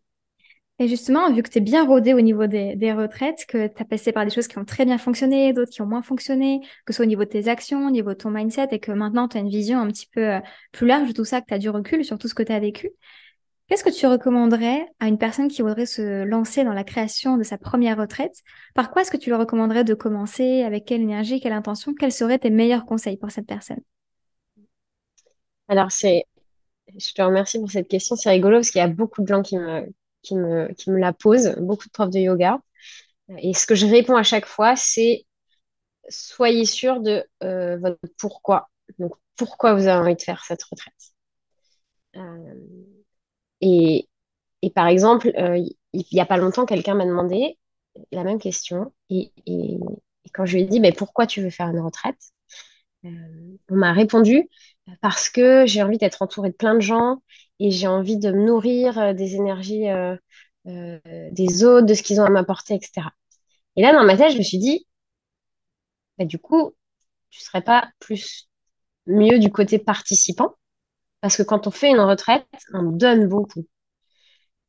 Et justement, vu que tu es bien rodé au niveau des, des retraites, que tu as passé par des choses qui ont très bien fonctionné, d'autres qui ont moins fonctionné, que ce soit au niveau de tes actions, au niveau de ton mindset, et que maintenant tu as une vision un petit peu euh, plus large de tout ça, que tu as du recul sur tout ce que tu as vécu, qu'est-ce que tu recommanderais à une personne qui voudrait se lancer dans la création de sa première retraite? Par quoi est-ce que tu lui recommanderais de commencer? Avec quelle énergie, quelle intention? Quels seraient tes meilleurs conseils pour cette personne? Alors, c'est je te remercie pour cette question. C'est rigolo parce qu'il y a beaucoup de gens qui me, qui me, qui me la posent, beaucoup de profs de yoga. Et ce que je réponds à chaque fois, c'est soyez sûr de euh, votre pourquoi. Donc, pourquoi vous avez envie de faire cette retraite? Euh, et, par exemple, euh, il n'y a pas longtemps, quelqu'un m'a demandé la même question. Et, quand je lui ai dit, mais pourquoi tu veux faire une retraite? On m'a répondu, parce que j'ai envie d'être entourée de plein de gens et j'ai envie de me nourrir euh, des énergies euh, euh, des autres, de ce qu'ils ont à m'apporter, etc. Et là, dans ma tête, je me suis dit, bah, du coup, tu serais pas plus mieux du côté participant? Parce que quand on fait une retraite, on donne beaucoup.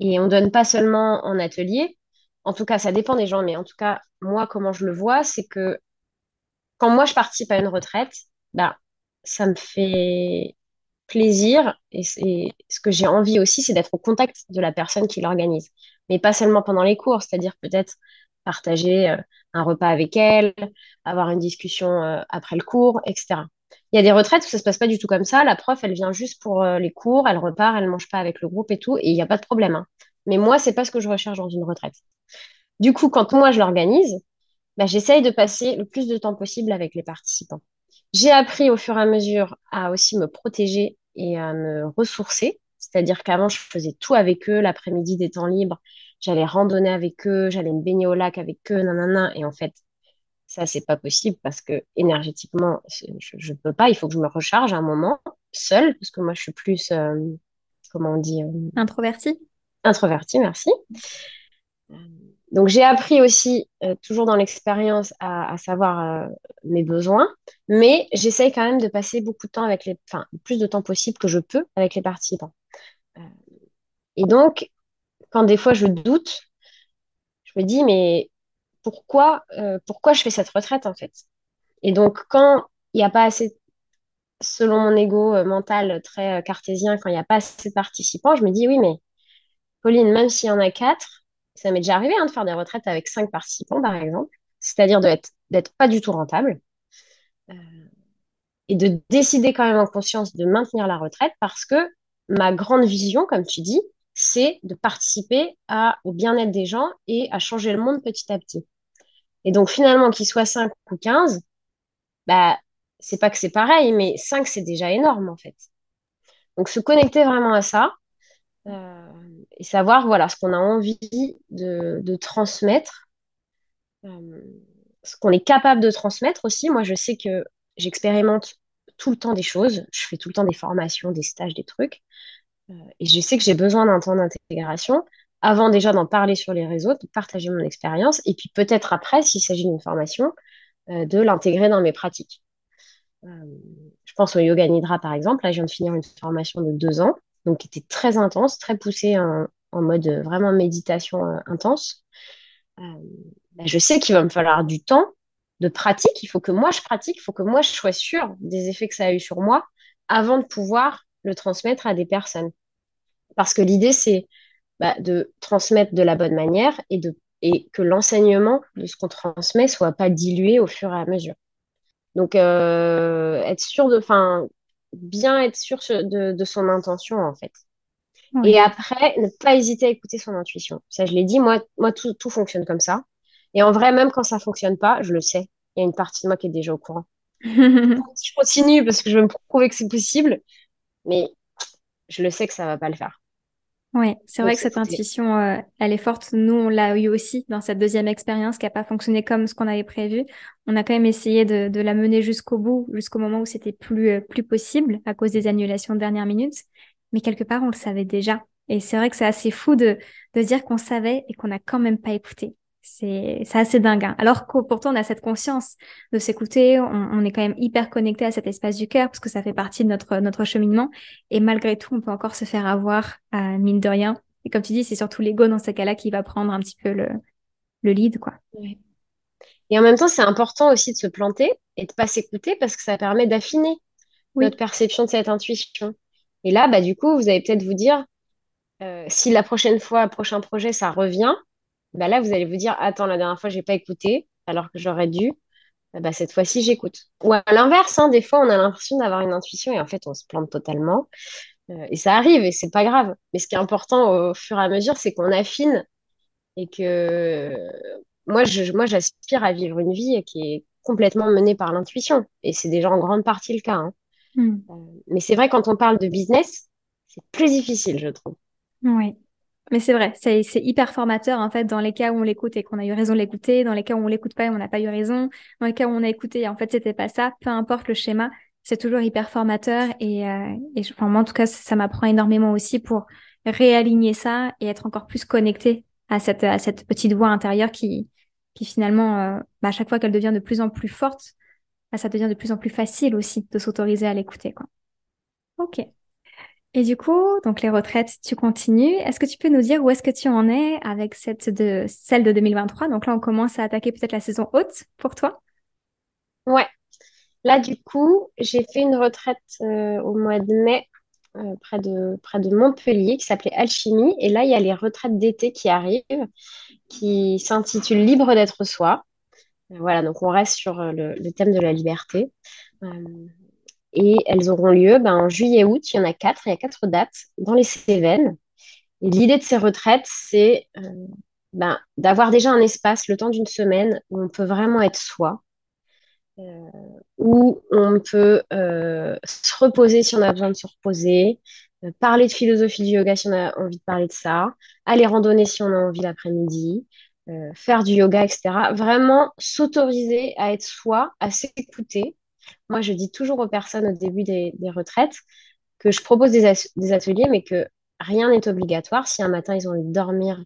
Et on donne pas seulement en atelier. En tout cas, ça dépend des gens, mais en tout cas, moi, comment je le vois, c'est que quand moi je participe à une retraite, bah, ça me fait plaisir et, ce que j'ai envie aussi, c'est d'être au contact de la personne qui l'organise. Mais pas seulement pendant les cours, c'est-à-dire peut-être partager euh, un repas avec elle, avoir une discussion euh, après le cours, etc. Il y a des retraites où ça se passe pas du tout comme ça. La prof, elle vient juste pour euh, les cours, elle repart, elle mange pas avec le groupe et tout, et il n'y a pas de problème. Hein. Mais moi, c'est pas ce que je recherche dans une retraite. Du coup, quand moi je l'organise, bah, j'essaye de passer le plus de temps possible avec les participants. J'ai appris au fur et à mesure à aussi me protéger et à me ressourcer. C'est-à-dire qu'avant, je faisais tout avec eux, l'après-midi des temps libres, j'allais randonner avec eux, j'allais me baigner au lac avec eux, nanana. Et en fait, ça, c'est pas possible parce que énergétiquement, je, ne peux pas. Il faut que je me recharge à un moment seule, parce que moi, je suis plus, euh, comment on dit euh, Introvertie Introvertie, merci. Euh, donc j'ai appris aussi, euh, toujours dans l'expérience, à, savoir euh, mes besoins, mais j'essaye quand même de passer beaucoup de temps avec les, enfin, le plus de temps possible que je peux avec les participants. Et donc, quand des fois je doute, je me dis, mais pourquoi, pourquoi je fais cette retraite en fait? Et donc, quand il n'y a pas assez, selon mon ego mental très cartésien, quand il n'y a pas assez de participants, je me dis, oui, mais Pauline, même s'il y en a quatre, ça m'est déjà arrivé hein, de faire des retraites avec cinq participants, par exemple, c'est-à-dire d'être pas du tout rentable euh, et de décider quand même en conscience de maintenir la retraite parce que ma grande vision, comme tu dis, c'est de participer au bien-être des gens et à changer le monde petit à petit. Et donc finalement, qu'il soit 5 ou 15, bah, c'est pas que c'est pareil, mais 5, c'est déjà énorme en fait. Donc se connecter vraiment à ça, euh, et savoir voilà, ce qu'on a envie de, transmettre, euh, ce qu'on est capable de transmettre aussi. Moi, je sais que j'expérimente tout le temps des choses, je fais tout le temps des formations, des stages, des trucs, et je sais que j'ai besoin d'un temps d'intégration avant déjà d'en parler sur les réseaux, de partager mon expérience, et puis peut-être après, s'il s'agit d'une formation, de l'intégrer dans mes pratiques. je pense au yoga nidra par exemple. Là, je viens de finir une formation de deux ans donc qui était très intense, très poussé en, mode vraiment méditation euh, intense. Euh, bah, je sais qu'il va me falloir du temps de pratique. Il faut que moi je pratique, il faut que moi je sois sûre des effets que ça a eu sur moi avant de pouvoir le transmettre à des personnes. Parce que l'idée, c'est bah, de transmettre de la bonne manière et, de, et que l'enseignement de ce qu'on transmet soit pas dilué au fur et à mesure. Donc, euh, être sûr de, enfin, bien être sûr de, son intention, en fait. Et après, ne pas hésiter à écouter son intuition. Ça, je l'ai dit, moi, moi tout, tout fonctionne comme ça. Et en vrai, même quand ça fonctionne pas, je le sais. Il y a une partie de moi qui est déjà au courant. je continue parce que je veux me prouver que c'est possible, mais je le sais que ça va pas le faire. Oui, c'est vrai que cette intuition, euh, elle est forte. Nous, on l'a eu aussi dans cette deuxième expérience qui n'a pas fonctionné comme ce qu'on avait prévu. On a quand même essayé de, la mener jusqu'au bout, jusqu'au moment où c'était plus, euh, plus possible à cause des annulations de dernière minute. Mais quelque part, on le savait déjà. Et c'est vrai que c'est assez fou de, de dire qu'on savait et qu'on n'a quand même pas écouté. C'est assez dingue. Hein. Alors que pourtant, on a cette conscience de s'écouter, on, est quand même hyper connecté à cet espace du cœur parce que ça fait partie de notre, notre cheminement. Et malgré tout, on peut encore se faire avoir, euh, mine de rien, Et comme tu dis, c'est surtout l'ego dans ces cas-là qui va prendre un petit peu le, le lead, quoi. Et en même temps, c'est important aussi de se planter et de pas s'écouter parce que ça permet d'affiner notre perception de cette intuition. Et là, bah, du coup, vous allez peut-être vous dire, euh, si la prochaine fois, prochain projet, ça revient, bah là, vous allez vous dire, attends, la dernière fois, j'ai pas écouté, alors que j'aurais dû. Bah, cette fois-ci, j'écoute. Ou à l'inverse, hein, des fois, on a l'impression d'avoir une intuition et en fait, on se plante totalement. Euh, et ça arrive et c'est pas grave. Mais ce qui est important au fur et à mesure, c'est qu'on affine et que moi, je, moi, j'aspire à vivre une vie qui est complètement menée par l'intuition. Et c'est déjà en grande partie le cas. Hein. Hmm. Euh, mais c'est vrai, quand on parle de business, c'est plus difficile, je trouve. Oui. Mais c'est vrai, c'est hyper formateur en fait dans les cas où on l'écoute et qu'on a eu raison de l'écouter, dans les cas où on l'écoute pas et on n'a pas eu raison, dans les cas où on a écouté et en fait c'était pas ça, peu importe le schéma, c'est toujours hyper formateur et, euh, et enfin, moi en tout cas ça, m'apprend énormément aussi pour réaligner ça et être encore plus connecté à cette, à cette petite voix intérieure qui, qui finalement, euh, bah, à chaque fois qu'elle devient de plus en plus forte, bah, ça devient de plus en plus facile aussi de s'autoriser à l'écouter. Ok. Et du coup, donc les retraites, tu continues. Est-ce que tu peux nous dire où est-ce que tu en es avec cette de, celle de 2023 Donc là, on commence à attaquer peut-être la saison haute pour toi. Ouais. Là, du coup, j'ai fait une retraite euh, au mois de mai euh, près, de, Montpellier qui s'appelait Alchimie. Et là, il y a les retraites d'été qui arrivent, qui s'intitulent Libre d'être soi. Euh, voilà, donc on reste sur le, le thème de la liberté et elles auront lieu ben, en juillet-août. Il y en a quatre, il y a quatre dates dans les Cévennes. Et l'idée de ces retraites, c'est euh, ben, d'avoir déjà un espace, le temps d'une semaine, où on peut vraiment être soi, euh, où on peut euh, se reposer si on a besoin de se reposer, parler de philosophie du yoga si on a envie de parler de ça, aller randonner si on a envie l'après-midi, faire du yoga, etc. Vraiment s'autoriser à être soi, à s'écouter moi, je dis toujours aux personnes au début des, retraites que je propose des, ateliers, mais que rien n'est obligatoire. Si un matin, ils ont envie de dormir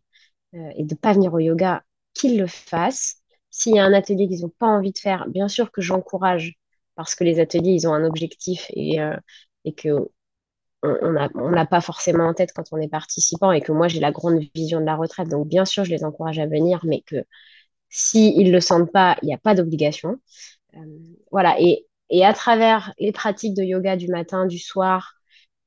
euh, et de ne pas venir au yoga, qu'ils le fassent. S'il y a un atelier qu'ils n'ont pas envie de faire, bien sûr que j'encourage, parce que les ateliers, ils ont un objectif et, euh, et que on n'a pas forcément en tête quand on est participant et que moi, j'ai la grande vision de la retraite. Donc, bien sûr, je les encourage à venir, mais que s'ils ne le sentent pas, il n'y a pas d'obligation. Euh, voilà, et et à travers les pratiques de yoga du matin, du soir,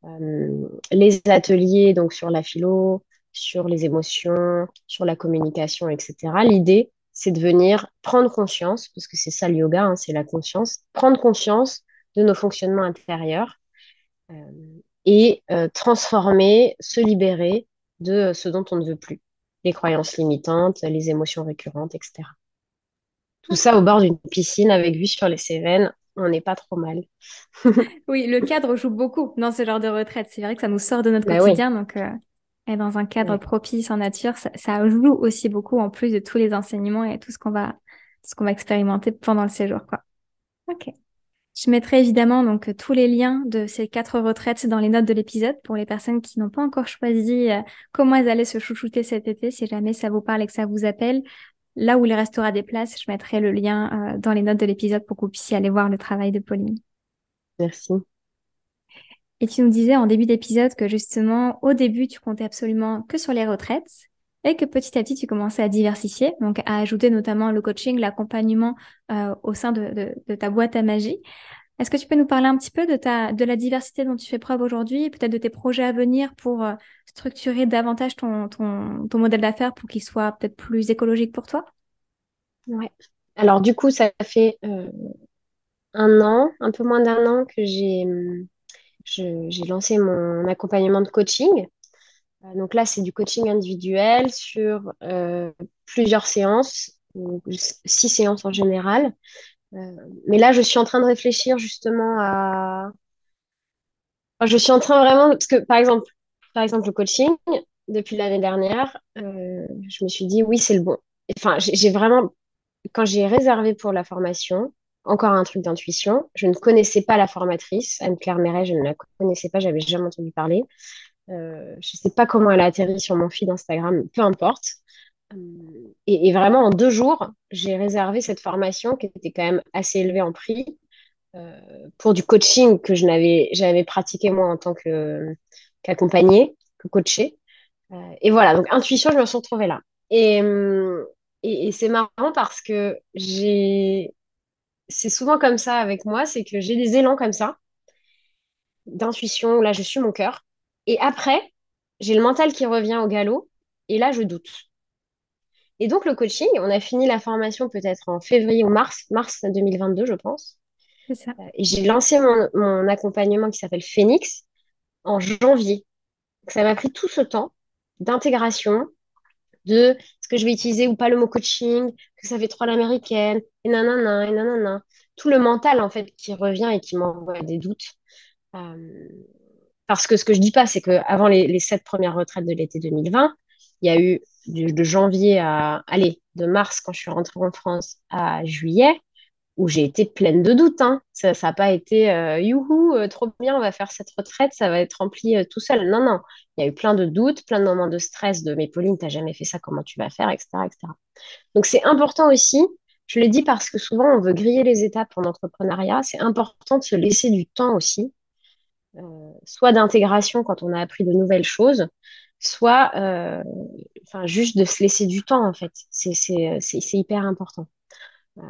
euh, les ateliers donc sur la philo, sur les émotions, sur la communication, etc. L'idée, c'est de venir prendre conscience, parce que c'est ça le yoga, hein, c'est la conscience, prendre conscience de nos fonctionnements intérieurs euh, et euh, transformer, se libérer de ce dont on ne veut plus, les croyances limitantes, les émotions récurrentes, etc. Tout ça au bord d'une piscine avec vue sur les Cévennes on n'est pas trop mal. oui, le cadre joue beaucoup dans ce genre de retraite. C'est vrai que ça nous sort de notre bah quotidien, donc euh, être dans un cadre propice en nature, ça, joue aussi beaucoup en plus de tous les enseignements et tout ce qu'on va, ce qu'on va expérimenter pendant le séjour, quoi. Ok. Je mettrai évidemment donc tous les liens de ces quatre retraites dans les notes de l'épisode pour les personnes qui n'ont pas encore choisi euh, comment elles allaient se chouchouter cet été. Si jamais ça vous parle et que ça vous appelle, Là où il restera des places, je mettrai le lien euh, dans les notes de l'épisode pour que vous puissiez aller voir le travail de Pauline. Merci. Et tu nous disais en début d'épisode que justement, au début, tu comptais absolument que sur les retraites et que petit à petit, tu commençais à diversifier, donc à ajouter notamment le coaching, l'accompagnement euh, au sein de, ta boîte à magie. Est-ce que tu peux nous parler un petit peu de, la diversité dont tu fais preuve aujourd'hui, peut-être de tes projets à venir pour euh, structurer davantage ton, modèle d'affaires pour qu'il soit peut-être plus écologique pour toi? Ouais. Alors du coup, ça fait euh, un an, un peu moins d'un an que j'ai j'ai lancé mon accompagnement de coaching. Euh, donc là, c'est du coaching individuel sur plusieurs séances, six séances en général, mais là, je suis en train de réfléchir justement à. je suis en train vraiment. Parce que, par exemple, par exemple le coaching, depuis l'année dernière, euh, je me suis dit, oui, c'est le bon. Enfin, j'ai vraiment. Quand j'ai réservé pour la formation, encore un truc d'intuition, je ne connaissais pas la formatrice, Anne-Claire Méret, je ne la connaissais pas, j'avais jamais entendu parler. Euh, je ne sais pas comment elle a atterri sur mon feed Instagram, peu importe. Et, vraiment, en deux jours, j'ai réservé cette formation qui était quand même assez élevée en prix euh, pour du coaching que je n'avais jamais pratiqué moi en tant qu'accompagnée, que coachée. et voilà, donc intuition, je me suis retrouvée là. Et, hum, et, et c'est marrant parce que j'ai, c'est souvent comme ça avec moi, c'est que j'ai des élans comme ça, d'intuition, là je suis mon cœur. Et après, j'ai le mental qui revient au galop, et là je doute. Et donc le coaching, on a fini la formation peut-être en février ou mars, mars 2022, je pense. C'est ça. Et j'ai lancé mon, mon accompagnement qui s'appelle Phoenix en janvier. Ça m'a pris tout ce temps d'intégration, de est-ce que je vais utiliser ou pas le mot coaching, que ça fait trop l'américaine, et nanana, et nanana. Tout le mental, en fait, qui revient et qui m'envoie des doutes. Euh, parce que ce que je dis pas, c'est qu'avant les, les sept premières retraites de l'été 2020, il y a eu de, janvier à, allez, de mars quand je suis rentrée en France à juillet, où j'ai été pleine de doutes. Hein. Ça n'a pas été euh, youhou, euh, trop bien, on va faire cette retraite, ça va être rempli euh, tout seul. Non, non. Il y a eu plein de doutes, plein de moments de stress de mais Pauline, t'as jamais fait ça, comment tu vas faire, etc. etc. Donc c'est important aussi, je le dis parce que souvent on veut griller les étapes en entrepreneuriat, c'est important de se laisser du temps aussi, euh, soit d'intégration quand on a appris de nouvelles choses, soit euh, juste de se laisser du temps en fait. C'est c'est hyper important. Euh,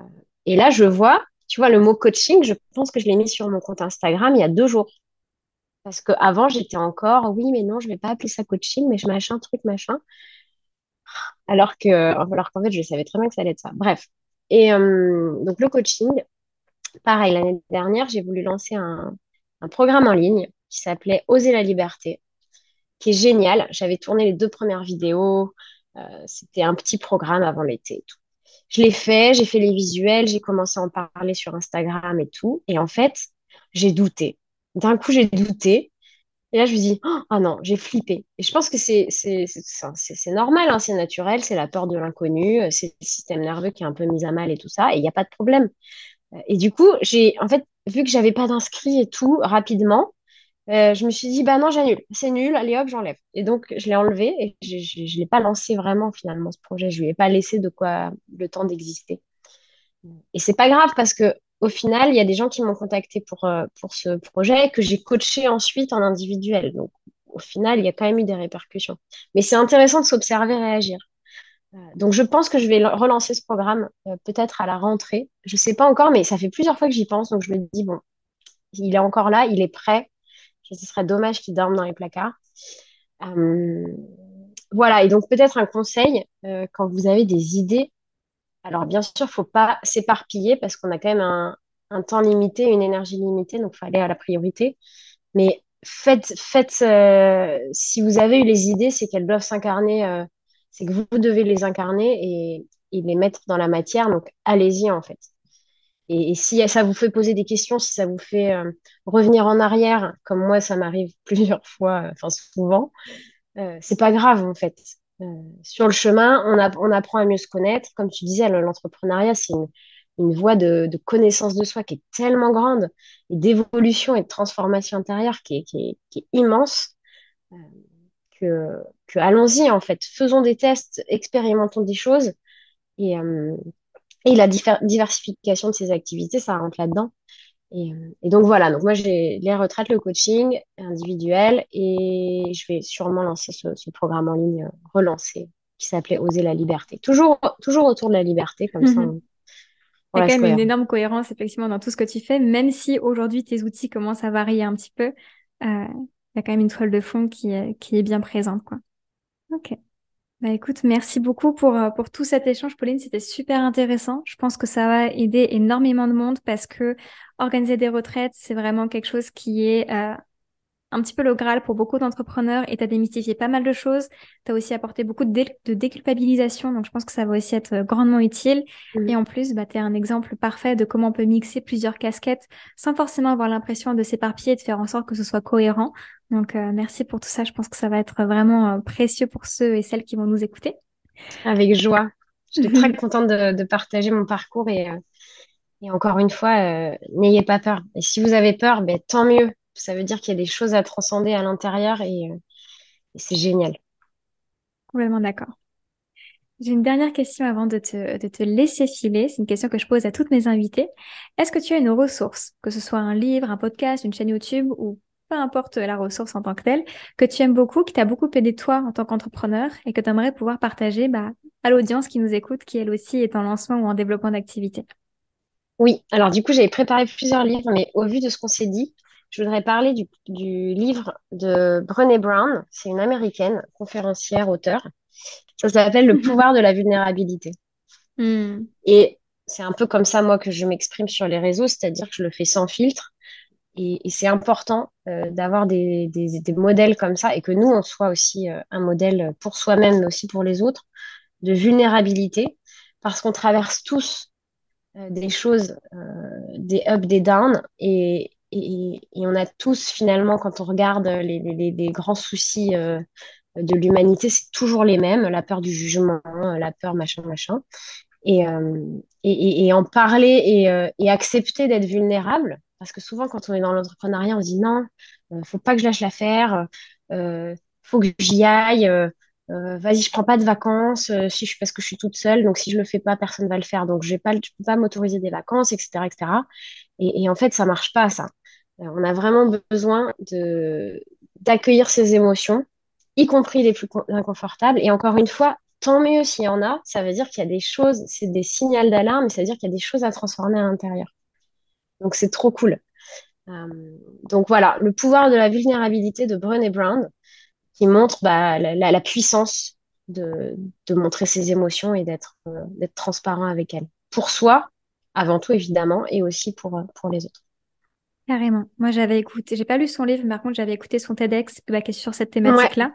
et là, je vois, tu vois, le mot coaching, je pense que je l'ai mis sur mon compte Instagram il y a deux jours. Parce qu'avant, j'étais encore, oui, mais non, je vais pas appeler ça coaching, mais je machin, truc, machin. Alors que, alors qu'en fait, je savais très bien que ça allait être ça. Bref. Et euh, donc, le coaching, pareil, l'année dernière, j'ai voulu lancer un, un programme en ligne qui s'appelait Oser la liberté, qui est génial. J'avais tourné les deux premières vidéos. Euh, c'était un petit programme avant l'été et tout. Je l'ai fait, j'ai fait les visuels, j'ai commencé à en parler sur Instagram et tout. Et en fait, j'ai douté. D'un coup, j'ai douté. Et là, je me dis, oh ah non, j'ai flippé. Et je pense que c'est normal, hein, c'est naturel, c'est la peur de l'inconnu, euh, c'est le système nerveux qui est un peu mis à mal et tout ça, et il n'y a pas de problème. Euh, Et du coup, j'ai en fait, vu que j'avais pas d'inscrits et tout rapidement, euh, je me suis dit, bah non, j'annule, c'est nul, allez hop, j'enlève. Et donc, je l'ai enlevé et je je l'ai pas lancé vraiment finalement ce projet, je lui ai pas laissé de quoi le temps d'exister. Et c'est pas grave parce que au final, il y a des gens qui m'ont contacté pour, euh, pour ce projet que j'ai coaché ensuite en individuel. Donc, au final, il y a quand même eu des répercussions. Mais c'est intéressant de s'observer réagir. Euh, donc, je pense que je vais relancer ce programme peut-être à la rentrée. Je sais pas encore, mais ça fait plusieurs fois que j'y pense. Donc, je me dis, bon, il est encore là, il est prêt. Ce serait dommage qu'il dorme dans les placards. Euh, voilà, et donc peut-être un conseil, euh, quand vous avez des idées, alors, bien sûr, il ne faut pas s'éparpiller parce qu'on a quand même un, un temps limité, une énergie limitée, donc il faut aller à la priorité. Mais faites, faites euh, si vous avez eu les idées, c'est qu'elles doivent s'incarner, c'est que vous devez les incarner et, et les mettre dans la matière. Donc, allez-y, en fait. Et, si ça vous fait poser des questions, si ça vous fait euh, revenir en arrière, comme moi, ça m'arrive plusieurs fois, euh, enfin souvent, euh, c'est pas grave en fait. Sur le chemin, on, apprend à mieux se connaître. Comme tu disais, le- l'entrepreneuriat, c'est une, voie de, connaissance de soi qui est tellement grande et d'évolution et de transformation intérieure qui est, immense que, allons-y en fait. Faisons des tests, expérimentons des choses et, et la diversification de ces activités, ça rentre là-dedans. Et, euh, et donc voilà, donc moi j'ai les retraites, le coaching individuel et je vais sûrement lancer ce, ce programme en ligne euh, relancé qui s'appelait Oser la liberté. Toujours, toujours autour de la liberté, comme ça on, Il y a quand même une énorme cohérence effectivement dans tout ce que tu fais, même si aujourd'hui tes outils commencent à varier un petit peu, euh, il y a quand même une toile de fond qui est, qui est bien présente, quoi. Ok. Bah écoute, merci beaucoup pour, euh, pour tout cet échange, Pauline. C'était super intéressant. Je pense que ça va aider énormément de monde parce que organiser des retraites, c'est vraiment quelque chose qui est euh, un petit peu le Graal pour beaucoup d'entrepreneurs et tu as démystifié pas mal de choses. Tu as aussi apporté beaucoup de, dé- de déculpabilisation, donc je pense que ça va aussi être euh, grandement utile. Et en plus, bah, tu es un exemple parfait de comment on peut mixer plusieurs casquettes sans forcément avoir l'impression de s'éparpiller et de faire en sorte que ce soit cohérent. Donc euh, merci pour tout ça. Je pense que ça va être vraiment euh, précieux pour ceux et celles qui vont nous écouter. Avec joie. J'étais très contente de, de partager mon parcours et, euh, et encore une fois, euh, n'ayez pas peur. Et si vous avez peur, ben, tant mieux. Ça veut dire qu'il y a des choses à transcender à l'intérieur et, euh, et c'est génial. Complètement d'accord. J'ai une dernière question avant de te, de te laisser filer. C'est une question que je pose à toutes mes invitées. Est-ce que tu as une ressource, que ce soit un livre, un podcast, une chaîne YouTube ou peu importe la ressource en tant que telle, que tu aimes beaucoup, qui t'a beaucoup aidé toi en tant qu'entrepreneur et que tu aimerais pouvoir partager bah, à l'audience qui nous écoute, qui elle aussi est en lancement ou en développement d'activité Oui, alors du coup, j'avais préparé plusieurs livres, mais au vu de ce qu'on s'est dit, je voudrais parler du, livre de Brené Brown. C'est une américaine, conférencière, auteure. Ça s'appelle Le pouvoir de la vulnérabilité. Hmm. Et c'est un peu comme ça, moi, que je m'exprime sur les réseaux, c'est-à-dire que je le fais sans filtre. Et, c'est important euh, d'avoir des, modèles comme ça et que nous, on soit aussi euh, un modèle pour soi-même, mais aussi pour les autres, de vulnérabilité, parce qu'on traverse tous euh, des choses, des ups, des downs, et, et, on a tous finalement, quand on regarde les, les, grands soucis de l'humanité, c'est toujours les mêmes, la peur du jugement, la peur machin, machin. Et, et, en parler et, accepter d'être vulnérable, parce que souvent quand on est dans l'entrepreneuriat, on se dit non, faut pas que je lâche l'affaire, faut que j'y aille, vas-y, je prends pas de vacances parce que je suis toute seule, donc si je le fais pas, personne va le faire, donc je ne peux pas m'autoriser des vacances, etc., etc. Et, en fait, ça marche pas, ça. Euh, on a vraiment besoin d'accueillir ses émotions, y compris les plus inconfortables. Et encore une fois, tant mieux s'il y en a, ça veut dire qu'il y a des choses, c'est des signaux d'alarme, ça veut dire qu'il y a des choses à transformer à l'intérieur. Donc c'est trop cool. Euh, donc voilà, le pouvoir de la vulnérabilité de Brené Brown, qui montre bah, la, puissance de, montrer ses émotions et d'être euh, transparent avec elles. Pour soi, avant tout évidemment, et aussi pour, euh, pour les autres. Carrément. Moi, j'avais écouté, j'ai pas lu son livre, mais par contre, j'avais écouté son TEDx bah, qui est sur cette thématique-là.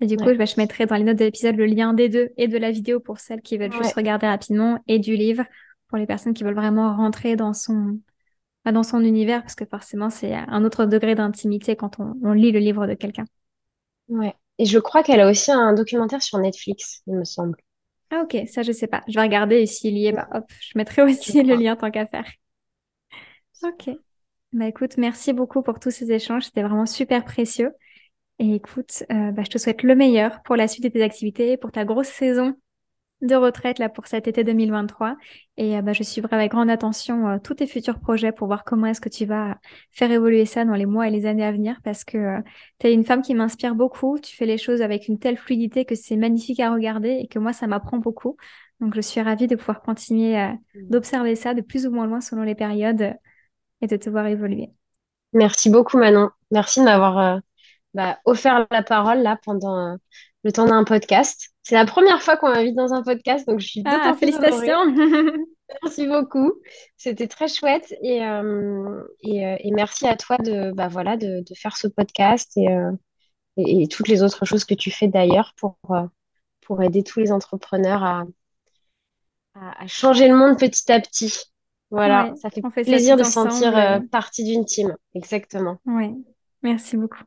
Et du coup, bah, je mettrai dans les notes de l'épisode le lien des deux et de la vidéo pour celles qui veulent juste regarder rapidement et du livre pour les personnes qui veulent vraiment rentrer dans son, dans son univers parce que forcément, c'est un autre degré d'intimité quand on, on, lit le livre de quelqu'un. Ouais. Et je crois qu'elle a aussi un documentaire sur Netflix, il me semble. Ah ok, ça je sais pas. Je vais regarder et s'il y est, bah hop, je mettrai aussi le lien tant qu'à faire. Ok. Bah écoute, merci beaucoup pour tous ces échanges, c'était vraiment super précieux. Et écoute, euh, bah, je te souhaite le meilleur pour la suite de tes activités, pour ta grosse saison de retraite là pour cet été 2023 et euh, bah, je suivrai avec grande attention euh, tous tes futurs projets pour voir comment est-ce que tu vas faire évoluer ça dans les mois et les années à venir parce que euh, tu es une femme qui m'inspire beaucoup, tu fais les choses avec une telle fluidité que c'est magnifique à regarder et que moi ça m'apprend beaucoup. Donc je suis ravie de pouvoir continuer mmh. d'observer ça de plus ou moins loin selon les périodes et de te voir évoluer. Merci beaucoup Manon. Merci de m'avoir bah, offert la parole là pendant le temps d'un podcast. C'est la première fois qu'on m'invite dans un podcast, donc je suis ah, félicitations. merci beaucoup. C'était très chouette et, euh, euh, et, merci à toi de, bah, voilà, de, de faire ce podcast et, euh, et, toutes les autres choses que tu fais d'ailleurs pour, pour aider tous les entrepreneurs à, à, changer le monde petit à petit. Voilà, ça fait, plaisir de sentir partie d'une team. Exactement. Oui, merci beaucoup.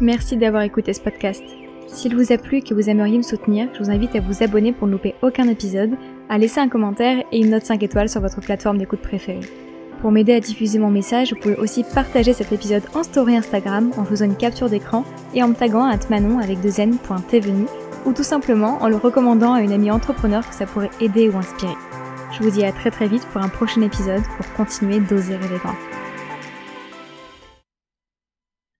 Merci d'avoir écouté ce podcast. S'il vous a plu et que vous aimeriez me soutenir, je vous invite à vous abonner pour ne louper aucun épisode, à laisser un commentaire et une note 5 étoiles sur votre plateforme d'écoute préférée. Pour m'aider à diffuser mon message, vous pouvez aussi partager cet épisode en story Instagram en faisant une capture d'écran et en me taguant à manon avec deux n.tvenu ou tout simplement en le recommandant à une amie entrepreneur que ça pourrait aider ou inspirer. Je vous dis à très très vite pour un prochain épisode pour continuer d'oser grand.